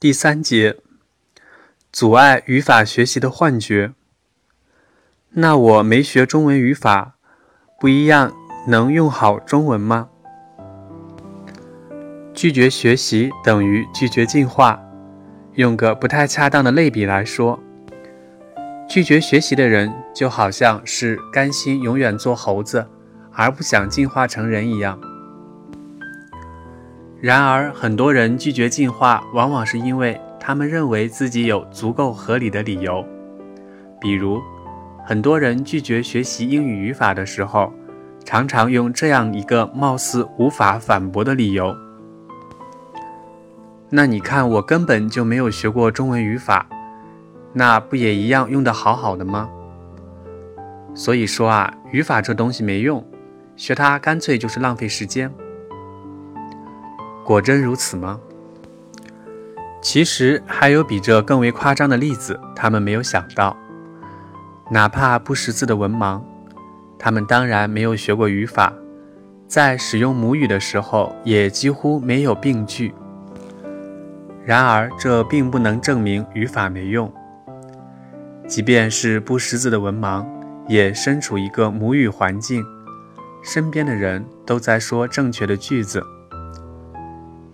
第三节，阻碍语法学习的幻觉。那我没学中文语法，不一样能用好中文吗？拒绝学习等于拒绝进化。用个不太恰当的类比来说，拒绝学习的人就好像是甘心永远做猴子，而不想进化成人一样。然而，很多人拒绝进化，往往是因为他们认为自己有足够合理的理由。比如，很多人拒绝学习英语语法的时候，常常用这样一个貌似无法反驳的理由：“那你看，我根本就没有学过中文语法，那不也一样用得好好的吗？”所以说啊，语法这东西没用，学它干脆就是浪费时间。果真如此吗？其实还有比这更为夸张的例子，他们没有想到。哪怕不识字的文盲，他们当然没有学过语法，在使用母语的时候也几乎没有病句。然而，这并不能证明语法没用。即便是不识字的文盲，也身处一个母语环境，身边的人都在说正确的句子。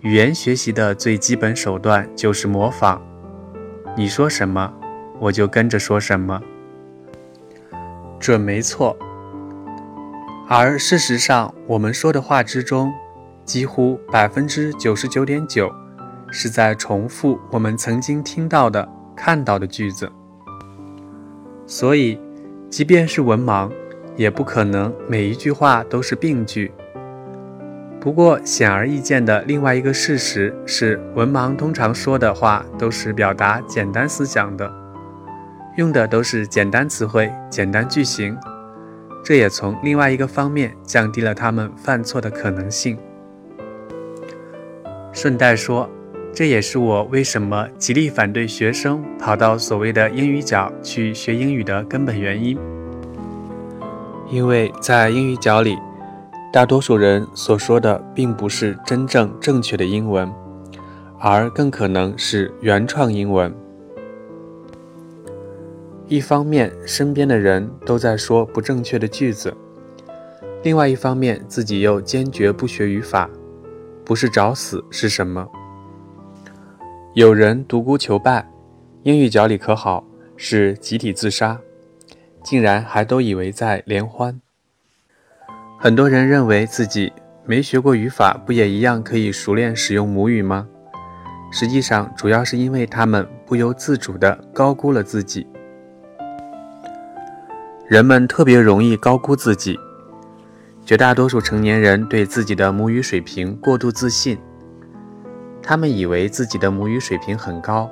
语言学习的最基本手段就是模仿，你说什么，我就跟着说什么，准没错。而事实上，我们说的话之中，几乎百分之九十九点九是在重复我们曾经听到的、看到的句子。所以，即便是文盲，也不可能每一句话都是病句。不过，显而易见的另外一个事实是，文盲通常说的话都是表达简单思想的，用的都是简单词汇、简单句型，这也从另外一个方面降低了他们犯错的可能性。顺带说，这也是我为什么极力反对学生跑到所谓的英语角去学英语的根本原因，因为在英语角里。大多数人所说的并不是真正正确的英文，而更可能是原创英文。一方面，身边的人都在说不正确的句子；另外一方面，自己又坚决不学语法，不是找死是什么？有人独孤求败，英语角里可好是集体自杀，竟然还都以为在联欢。很多人认为自己没学过语法，不也一样可以熟练使用母语吗？实际上，主要是因为他们不由自主地高估了自己。人们特别容易高估自己，绝大多数成年人对自己的母语水平过度自信，他们以为自己的母语水平很高，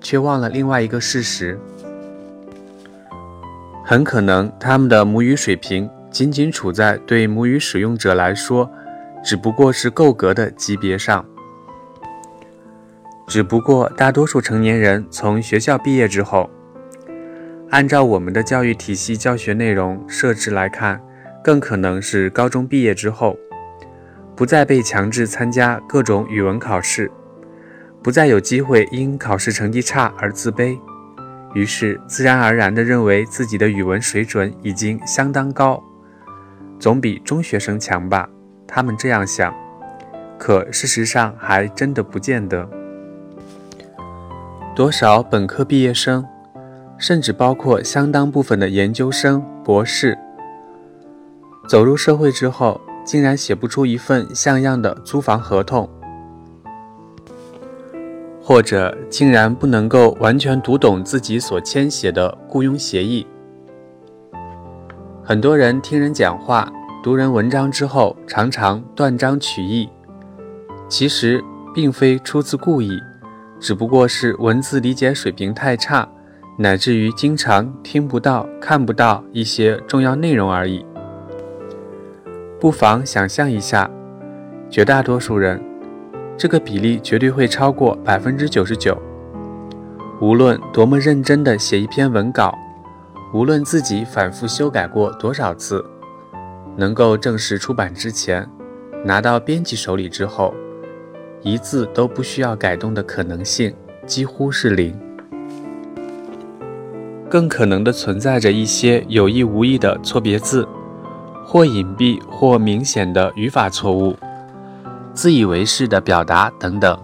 却忘了另外一个事实：很可能他们的母语水平。仅仅处在对母语使用者来说，只不过是够格的级别上。只不过大多数成年人从学校毕业之后，按照我们的教育体系教学内容设置来看，更可能是高中毕业之后，不再被强制参加各种语文考试，不再有机会因考试成绩差而自卑，于是自然而然地认为自己的语文水准已经相当高。总比中学生强吧？他们这样想，可事实上还真的不见得。多少本科毕业生，甚至包括相当部分的研究生、博士，走入社会之后，竟然写不出一份像样的租房合同，或者竟然不能够完全读懂自己所签写的雇佣协议。很多人听人讲话、读人文章之后，常常断章取义，其实并非出自故意，只不过是文字理解水平太差，乃至于经常听不到、看不到一些重要内容而已。不妨想象一下，绝大多数人，这个比例绝对会超过百分之九十九。无论多么认真地写一篇文稿。无论自己反复修改过多少次，能够正式出版之前，拿到编辑手里之后，一字都不需要改动的可能性几乎是零。更可能的存在着一些有意无意的错别字，或隐蔽或明显的语法错误，自以为是的表达等等，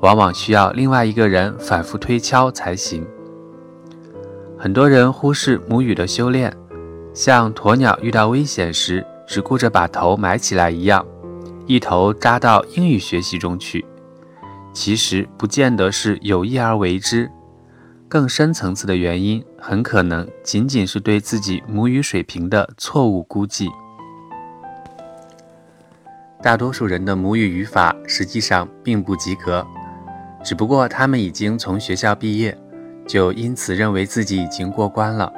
往往需要另外一个人反复推敲才行。很多人忽视母语的修炼，像鸵鸟遇到危险时只顾着把头埋起来一样，一头扎到英语学习中去，其实不见得是有意而为之。更深层次的原因，很可能仅仅是对自己母语水平的错误估计。大多数人的母语语法实际上并不及格，只不过他们已经从学校毕业，就因此认为自己已经过关了。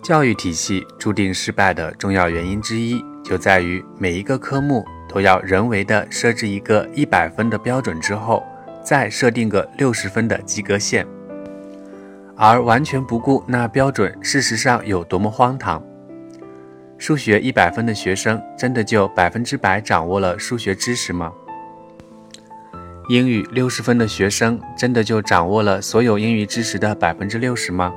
教育体系注定失败的重要原因之一，就在于每一个科目都要人为的设置一个一百分的标准之后。再设定个六十分的及格线，而完全不顾那标准，事实上有多么荒唐？数学一百分的学生真的就百分之百掌握了数学知识吗？英语六十分的学生真的就掌握了所有英语知识的百分之六十吗？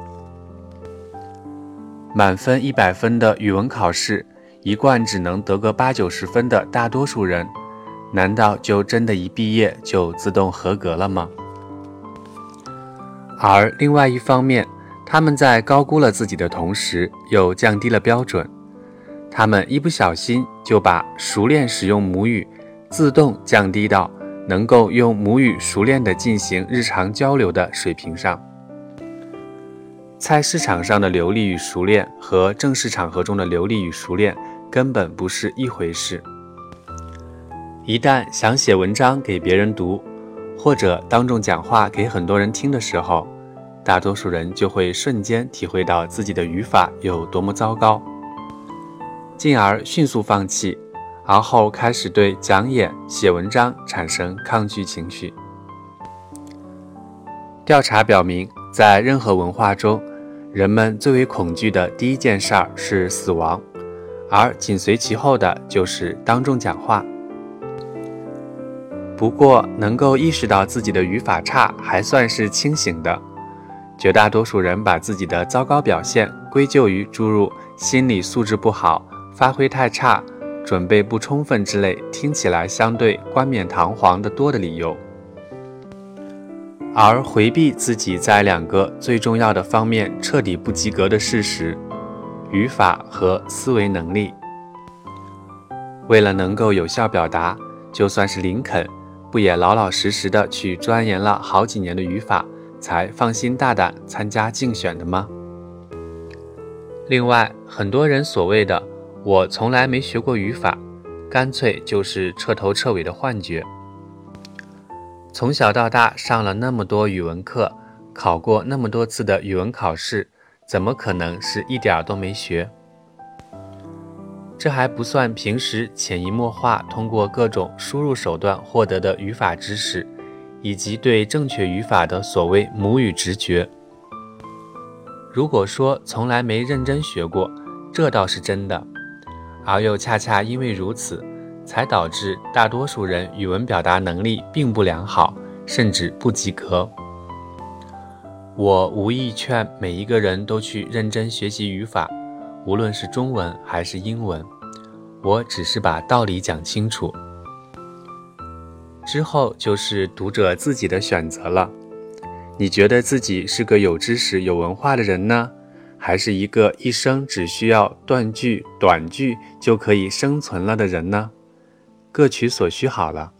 满分一百分的语文考试，一贯只能得个八九十分的大多数人。难道就真的一毕业就自动合格了吗？而另外一方面，他们在高估了自己的同时，又降低了标准。他们一不小心就把熟练使用母语自动降低到能够用母语熟练的进行日常交流的水平上。菜市场上的流利与熟练和正式场合中的流利与熟练根本不是一回事。一旦想写文章给别人读，或者当众讲话给很多人听的时候，大多数人就会瞬间体会到自己的语法有多么糟糕，进而迅速放弃，而后开始对讲演、写文章产生抗拒情绪。调查表明，在任何文化中，人们最为恐惧的第一件事儿是死亡，而紧随其后的就是当众讲话。不过，能够意识到自己的语法差，还算是清醒的。绝大多数人把自己的糟糕表现归咎于诸如心理素质不好、发挥太差、准备不充分之类听起来相对冠冕堂皇的多的理由，而回避自己在两个最重要的方面彻底不及格的事实：语法和思维能力。为了能够有效表达，就算是林肯。不也老老实实的去钻研了好几年的语法，才放心大胆参加竞选的吗？另外，很多人所谓的“我从来没学过语法”，干脆就是彻头彻尾的幻觉。从小到大上了那么多语文课，考过那么多次的语文考试，怎么可能是一点儿都没学？这还不算平时潜移默化通过各种输入手段获得的语法知识，以及对正确语法的所谓母语直觉。如果说从来没认真学过，这倒是真的，而又恰恰因为如此，才导致大多数人语文表达能力并不良好，甚至不及格。我无意劝每一个人都去认真学习语法。无论是中文还是英文，我只是把道理讲清楚，之后就是读者自己的选择了。你觉得自己是个有知识、有文化的人呢，还是一个一生只需要断句、短句就可以生存了的人呢？各取所需好了。